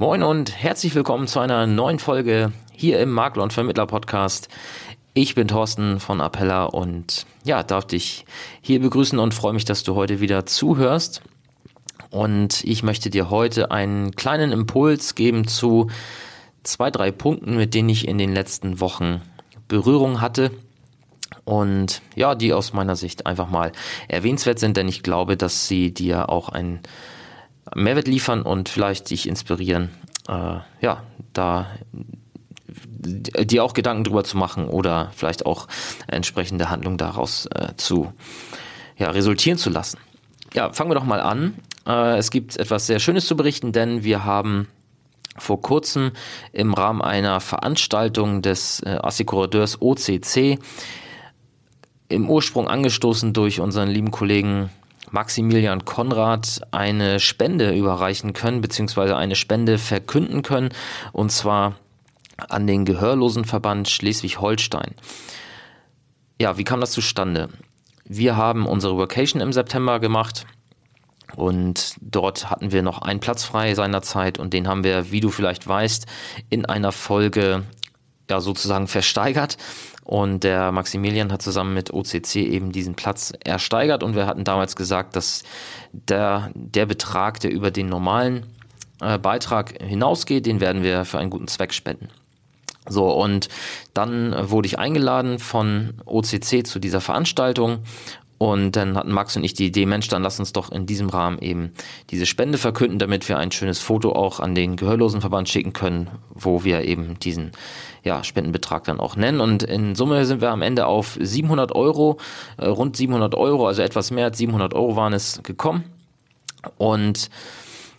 Moin und herzlich willkommen zu einer neuen Folge hier im Makler und Vermittler Podcast. Ich bin Thorsten von Appella und ja, darf dich hier begrüßen und freue mich, dass du heute wieder zuhörst. Und ich möchte dir heute einen kleinen Impuls geben zu zwei, drei Punkten, mit denen ich in den letzten Wochen Berührung hatte und ja, die aus meiner Sicht einfach mal erwähnenswert sind, denn ich glaube, dass sie dir auch einen Mehrwert liefern und vielleicht dich inspirieren, äh, ja, da dir auch Gedanken drüber zu machen oder vielleicht auch entsprechende Handlungen daraus äh, zu ja, resultieren zu lassen. Ja, fangen wir doch mal an. Äh, es gibt etwas sehr Schönes zu berichten, denn wir haben vor kurzem im Rahmen einer Veranstaltung des äh, Assekurateurs OCC im Ursprung angestoßen durch unseren lieben Kollegen Maximilian Konrad eine Spende überreichen können, beziehungsweise eine Spende verkünden können, und zwar an den Gehörlosenverband Schleswig-Holstein. Ja, wie kam das zustande? Wir haben unsere Vacation im September gemacht und dort hatten wir noch einen Platz frei seinerzeit und den haben wir, wie du vielleicht weißt, in einer Folge ja sozusagen versteigert. Und der Maximilian hat zusammen mit OCC eben diesen Platz ersteigert und wir hatten damals gesagt, dass der, der Betrag, der über den normalen äh, Beitrag hinausgeht, den werden wir für einen guten Zweck spenden. So, und dann wurde ich eingeladen von OCC zu dieser Veranstaltung und dann hatten Max und ich die Idee, Mensch, dann lass uns doch in diesem Rahmen eben diese Spende verkünden, damit wir ein schönes Foto auch an den Gehörlosenverband schicken können, wo wir eben diesen ja, Spendenbetrag dann auch nennen. Und in Summe sind wir am Ende auf 700 Euro, äh, rund 700 Euro, also etwas mehr als 700 Euro waren es gekommen. Und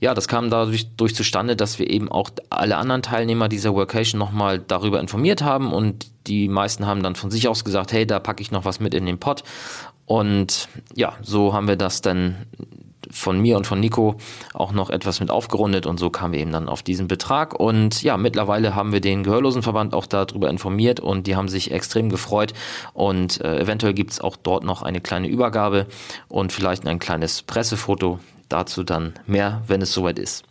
ja, das kam dadurch durch zustande, dass wir eben auch alle anderen Teilnehmer dieser Workation nochmal darüber informiert haben und die meisten haben dann von sich aus gesagt, hey, da packe ich noch was mit in den Pot. Und ja, so haben wir das dann von mir und von Nico auch noch etwas mit aufgerundet und so kamen wir eben dann auf diesen Betrag. Und ja, mittlerweile haben wir den Gehörlosenverband auch darüber informiert und die haben sich extrem gefreut. Und äh, eventuell gibt es auch dort noch eine kleine Übergabe und vielleicht ein kleines Pressefoto. Dazu dann mehr, wenn es soweit ist.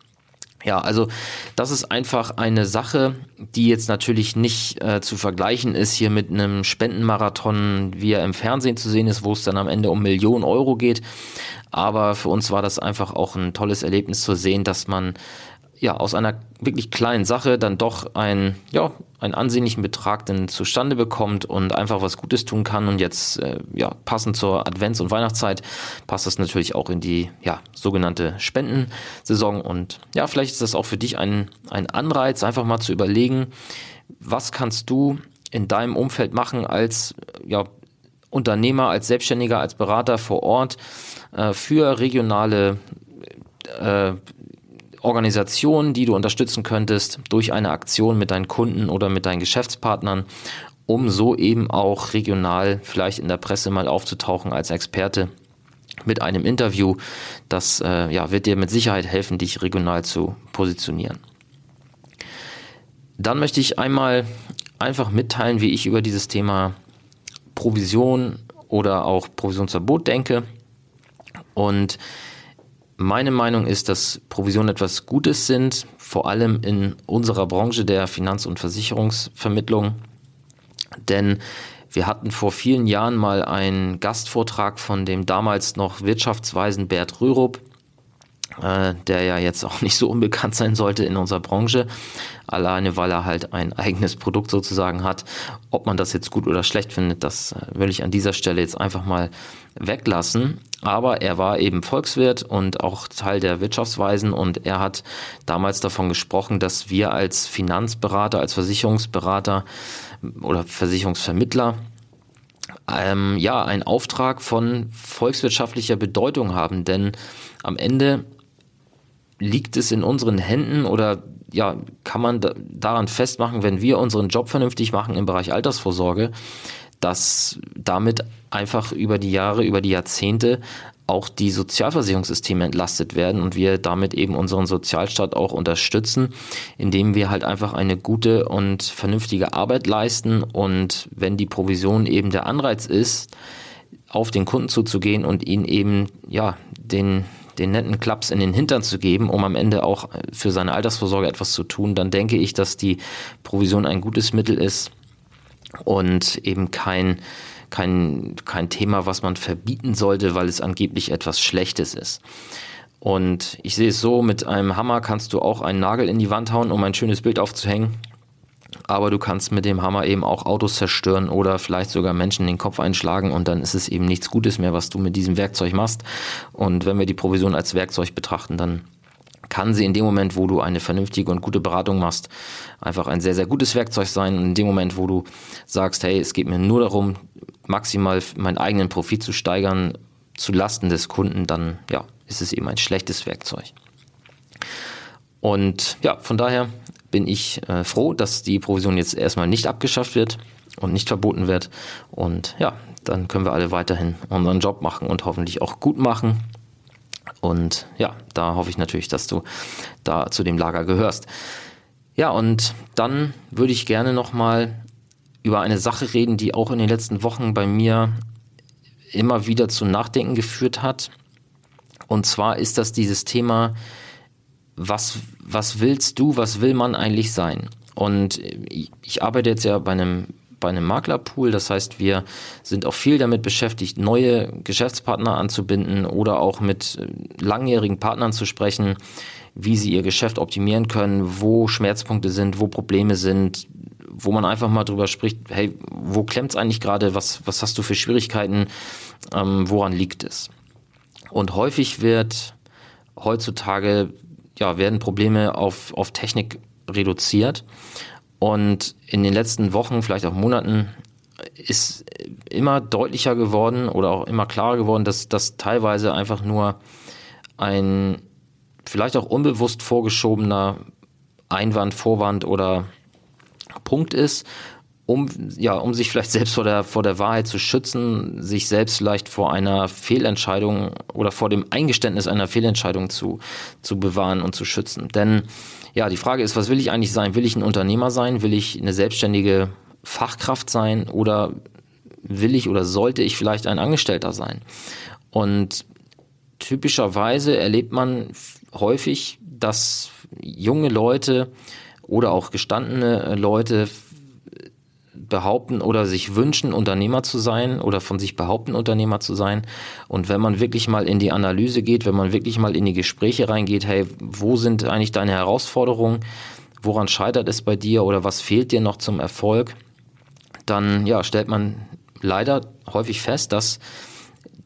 Ja, also das ist einfach eine Sache, die jetzt natürlich nicht äh, zu vergleichen ist hier mit einem Spendenmarathon, wie er im Fernsehen zu sehen ist, wo es dann am Ende um Millionen Euro geht. Aber für uns war das einfach auch ein tolles Erlebnis zu sehen, dass man ja, aus einer wirklich kleinen Sache dann doch ein, ja, einen ansehnlichen Betrag dann zustande bekommt und einfach was Gutes tun kann. Und jetzt, äh, ja, passend zur Advents- und Weihnachtszeit passt das natürlich auch in die, ja, sogenannte Spendensaison. Und ja, vielleicht ist das auch für dich ein, ein Anreiz, einfach mal zu überlegen, was kannst du in deinem Umfeld machen als, ja, Unternehmer, als Selbstständiger, als Berater vor Ort äh, für regionale äh, Organisationen, die du unterstützen könntest durch eine Aktion mit deinen Kunden oder mit deinen Geschäftspartnern, um so eben auch regional vielleicht in der Presse mal aufzutauchen als Experte mit einem Interview. Das äh, ja, wird dir mit Sicherheit helfen, dich regional zu positionieren. Dann möchte ich einmal einfach mitteilen, wie ich über dieses Thema Provision oder auch Provisionsverbot denke. Und meine Meinung ist, dass Provisionen etwas Gutes sind, vor allem in unserer Branche der Finanz- und Versicherungsvermittlung. Denn wir hatten vor vielen Jahren mal einen Gastvortrag von dem damals noch wirtschaftsweisen Bert Rürup, äh, der ja jetzt auch nicht so unbekannt sein sollte in unserer Branche, alleine weil er halt ein eigenes Produkt sozusagen hat. Ob man das jetzt gut oder schlecht findet, das äh, will ich an dieser Stelle jetzt einfach mal weglassen. Aber er war eben Volkswirt und auch Teil der Wirtschaftsweisen und er hat damals davon gesprochen, dass wir als Finanzberater, als Versicherungsberater oder Versicherungsvermittler ähm, ja einen Auftrag von volkswirtschaftlicher Bedeutung haben, denn am Ende liegt es in unseren Händen oder ja, kann man da, daran festmachen, wenn wir unseren Job vernünftig machen im Bereich Altersvorsorge, dass damit einfach über die Jahre, über die Jahrzehnte auch die Sozialversicherungssysteme entlastet werden und wir damit eben unseren Sozialstaat auch unterstützen, indem wir halt einfach eine gute und vernünftige Arbeit leisten. Und wenn die Provision eben der Anreiz ist, auf den Kunden zuzugehen und ihn eben ja den den netten Klaps in den Hintern zu geben, um am Ende auch für seine Altersvorsorge etwas zu tun, dann denke ich, dass die Provision ein gutes Mittel ist und eben kein, kein, kein Thema, was man verbieten sollte, weil es angeblich etwas Schlechtes ist. Und ich sehe es so, mit einem Hammer kannst du auch einen Nagel in die Wand hauen, um ein schönes Bild aufzuhängen. Aber du kannst mit dem Hammer eben auch Autos zerstören oder vielleicht sogar Menschen den Kopf einschlagen und dann ist es eben nichts Gutes mehr, was du mit diesem Werkzeug machst. Und wenn wir die Provision als Werkzeug betrachten, dann kann sie in dem Moment, wo du eine vernünftige und gute Beratung machst, einfach ein sehr, sehr gutes Werkzeug sein. Und in dem Moment, wo du sagst, hey, es geht mir nur darum, maximal meinen eigenen Profit zu steigern, zu Lasten des Kunden, dann ja, ist es eben ein schlechtes Werkzeug. Und ja, von daher bin ich äh, froh, dass die Provision jetzt erstmal nicht abgeschafft wird und nicht verboten wird. Und ja, dann können wir alle weiterhin unseren Job machen und hoffentlich auch gut machen. Und ja, da hoffe ich natürlich, dass du da zu dem Lager gehörst. Ja, und dann würde ich gerne nochmal über eine Sache reden, die auch in den letzten Wochen bei mir immer wieder zu Nachdenken geführt hat. Und zwar ist das dieses Thema, was, was willst du, was will man eigentlich sein? Und ich arbeite jetzt ja bei einem bei einem Maklerpool. Das heißt, wir sind auch viel damit beschäftigt, neue Geschäftspartner anzubinden oder auch mit äh, langjährigen Partnern zu sprechen, wie sie ihr Geschäft optimieren können, wo Schmerzpunkte sind, wo Probleme sind, wo man einfach mal drüber spricht, hey, wo klemmt es eigentlich gerade, was, was hast du für Schwierigkeiten, ähm, woran liegt es? Und häufig wird heutzutage, ja, werden Probleme auf, auf Technik reduziert. Und in den letzten Wochen, vielleicht auch Monaten, ist immer deutlicher geworden oder auch immer klarer geworden, dass das teilweise einfach nur ein vielleicht auch unbewusst vorgeschobener Einwand, Vorwand oder Punkt ist, um, ja, um sich vielleicht selbst vor der, vor der Wahrheit zu schützen, sich selbst vielleicht vor einer Fehlentscheidung oder vor dem Eingeständnis einer Fehlentscheidung zu, zu bewahren und zu schützen. Denn ja, die Frage ist, was will ich eigentlich sein? Will ich ein Unternehmer sein? Will ich eine selbstständige Fachkraft sein? Oder will ich oder sollte ich vielleicht ein Angestellter sein? Und typischerweise erlebt man häufig, dass junge Leute oder auch gestandene Leute behaupten oder sich wünschen, Unternehmer zu sein oder von sich behaupten, Unternehmer zu sein. Und wenn man wirklich mal in die Analyse geht, wenn man wirklich mal in die Gespräche reingeht, hey, wo sind eigentlich deine Herausforderungen? Woran scheitert es bei dir oder was fehlt dir noch zum Erfolg? Dann ja, stellt man leider häufig fest, dass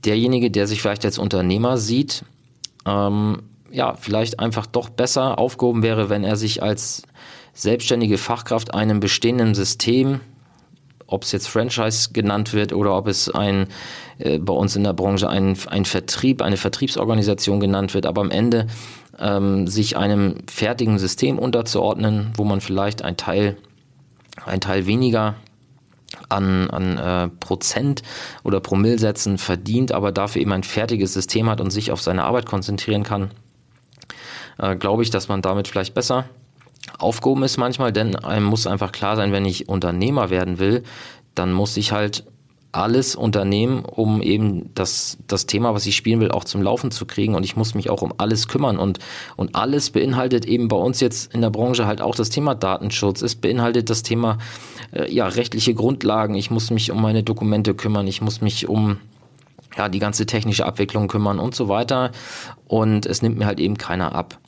derjenige, der sich vielleicht als Unternehmer sieht, ähm, ja, vielleicht einfach doch besser aufgehoben wäre, wenn er sich als selbstständige Fachkraft einem bestehenden System ob es jetzt Franchise genannt wird oder ob es ein äh, bei uns in der Branche ein, ein Vertrieb, eine Vertriebsorganisation genannt wird, aber am Ende ähm, sich einem fertigen System unterzuordnen, wo man vielleicht ein Teil, ein Teil weniger an, an äh, Prozent oder Promillsätzen verdient, aber dafür eben ein fertiges System hat und sich auf seine Arbeit konzentrieren kann, äh, glaube ich, dass man damit vielleicht besser aufgehoben ist manchmal, denn einem muss einfach klar sein, wenn ich Unternehmer werden will, dann muss ich halt alles unternehmen, um eben das, das Thema, was ich spielen will, auch zum Laufen zu kriegen. Und ich muss mich auch um alles kümmern. Und, und alles beinhaltet eben bei uns jetzt in der Branche halt auch das Thema Datenschutz. Es beinhaltet das Thema äh, ja, rechtliche Grundlagen. Ich muss mich um meine Dokumente kümmern. Ich muss mich um ja, die ganze technische Abwicklung kümmern und so weiter. Und es nimmt mir halt eben keiner ab.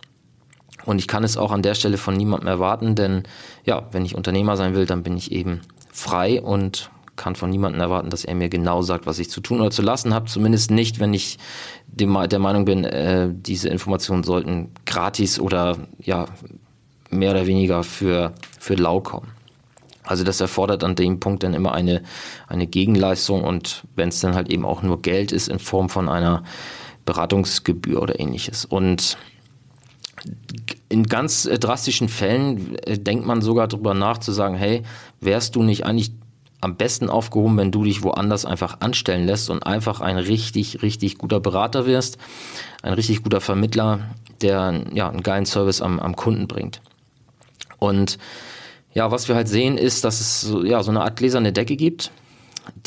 Und ich kann es auch an der Stelle von niemandem erwarten, denn ja, wenn ich Unternehmer sein will, dann bin ich eben frei und kann von niemandem erwarten, dass er mir genau sagt, was ich zu tun oder zu lassen habe. Zumindest nicht, wenn ich der Meinung bin, äh, diese Informationen sollten gratis oder ja mehr oder weniger für, für lau kommen. Also das erfordert an dem Punkt dann immer eine, eine Gegenleistung und wenn es dann halt eben auch nur Geld ist in Form von einer Beratungsgebühr oder ähnliches. Und in ganz äh, drastischen Fällen äh, denkt man sogar darüber nach zu sagen, hey, wärst du nicht eigentlich am besten aufgehoben, wenn du dich woanders einfach anstellen lässt und einfach ein richtig, richtig guter Berater wirst, ein richtig guter Vermittler, der ja, einen geilen Service am, am Kunden bringt. Und ja, was wir halt sehen, ist, dass es ja, so eine Art gläserne Decke gibt,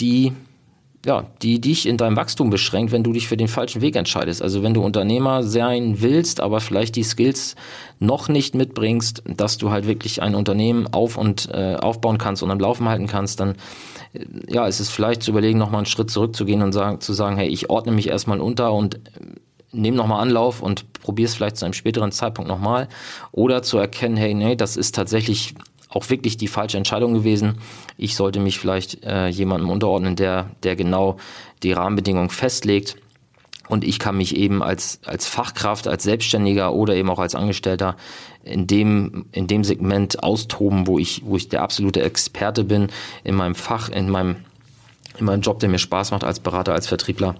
die ja, die dich in deinem Wachstum beschränkt, wenn du dich für den falschen Weg entscheidest. Also wenn du Unternehmer sein willst, aber vielleicht die Skills noch nicht mitbringst, dass du halt wirklich ein Unternehmen auf und äh, aufbauen kannst und am Laufen halten kannst, dann äh, ja, ist es vielleicht zu überlegen, nochmal einen Schritt zurückzugehen und sagen, zu sagen, hey, ich ordne mich erstmal unter und äh, nehme nochmal Anlauf und probiere es vielleicht zu einem späteren Zeitpunkt nochmal. Oder zu erkennen, hey, nee, das ist tatsächlich auch wirklich die falsche Entscheidung gewesen. Ich sollte mich vielleicht äh, jemandem unterordnen, der, der genau die Rahmenbedingungen festlegt. Und ich kann mich eben als, als Fachkraft, als Selbstständiger oder eben auch als Angestellter in dem, in dem Segment austoben, wo ich, wo ich der absolute Experte bin, in meinem Fach, in meinem, in meinem Job, der mir Spaß macht als Berater, als Vertriebler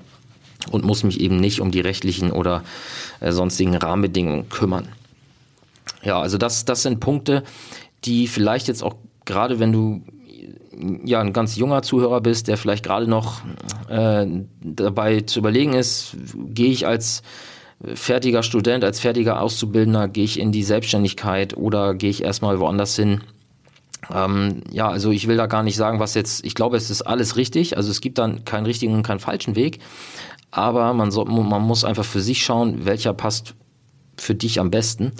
und muss mich eben nicht um die rechtlichen oder äh, sonstigen Rahmenbedingungen kümmern. Ja, also das, das sind Punkte, die vielleicht jetzt auch gerade, wenn du ja ein ganz junger Zuhörer bist, der vielleicht gerade noch äh, dabei zu überlegen ist, gehe ich als fertiger Student, als fertiger Auszubildender, gehe ich in die Selbstständigkeit oder gehe ich erstmal woanders hin? Ähm, ja, also ich will da gar nicht sagen, was jetzt, ich glaube, es ist alles richtig. Also es gibt dann keinen richtigen und keinen falschen Weg. Aber man, soll, man muss einfach für sich schauen, welcher passt für dich am besten.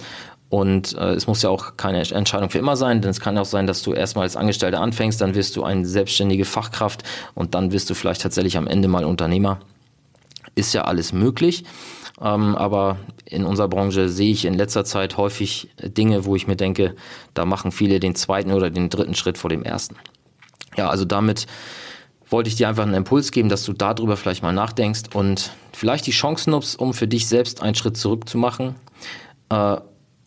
Und äh, es muss ja auch keine Entscheidung für immer sein, denn es kann auch sein, dass du erstmal als Angestellter anfängst, dann wirst du eine selbstständige Fachkraft und dann wirst du vielleicht tatsächlich am Ende mal Unternehmer. Ist ja alles möglich. Ähm, aber in unserer Branche sehe ich in letzter Zeit häufig Dinge, wo ich mir denke, da machen viele den zweiten oder den dritten Schritt vor dem ersten. Ja, also damit wollte ich dir einfach einen Impuls geben, dass du darüber vielleicht mal nachdenkst und vielleicht die Chance nutzt, um für dich selbst einen Schritt zurück zu machen. Äh,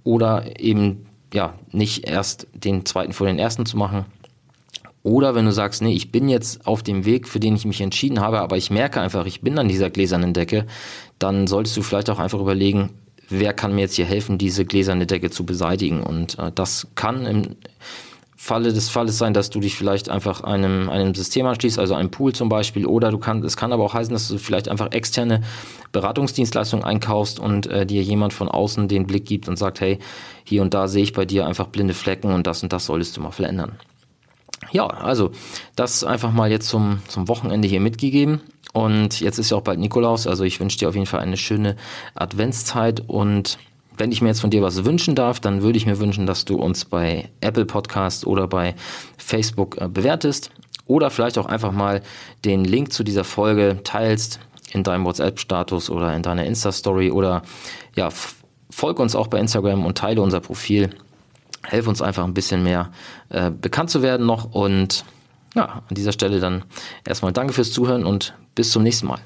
oder eben ja nicht erst den zweiten vor den ersten zu machen. Oder wenn du sagst, nee, ich bin jetzt auf dem Weg, für den ich mich entschieden habe, aber ich merke einfach, ich bin an dieser gläsernen Decke, dann solltest du vielleicht auch einfach überlegen, wer kann mir jetzt hier helfen, diese gläserne Decke zu beseitigen. Und äh, das kann im Falle des Falles sein, dass du dich vielleicht einfach einem, einem System anschließt, also einem Pool zum Beispiel, oder du kannst, es kann aber auch heißen, dass du vielleicht einfach externe Beratungsdienstleistungen einkaufst und äh, dir jemand von außen den Blick gibt und sagt, hey, hier und da sehe ich bei dir einfach blinde Flecken und das und das solltest du mal verändern. Ja, also das einfach mal jetzt zum, zum Wochenende hier mitgegeben. Und jetzt ist ja auch bald Nikolaus, also ich wünsche dir auf jeden Fall eine schöne Adventszeit und wenn ich mir jetzt von dir was wünschen darf, dann würde ich mir wünschen, dass du uns bei Apple Podcast oder bei Facebook äh, bewertest oder vielleicht auch einfach mal den Link zu dieser Folge teilst in deinem WhatsApp-Status oder in deiner Insta-Story oder ja, folge uns auch bei Instagram und teile unser Profil. Helf uns einfach ein bisschen mehr äh, bekannt zu werden noch und ja, an dieser Stelle dann erstmal danke fürs Zuhören und bis zum nächsten Mal.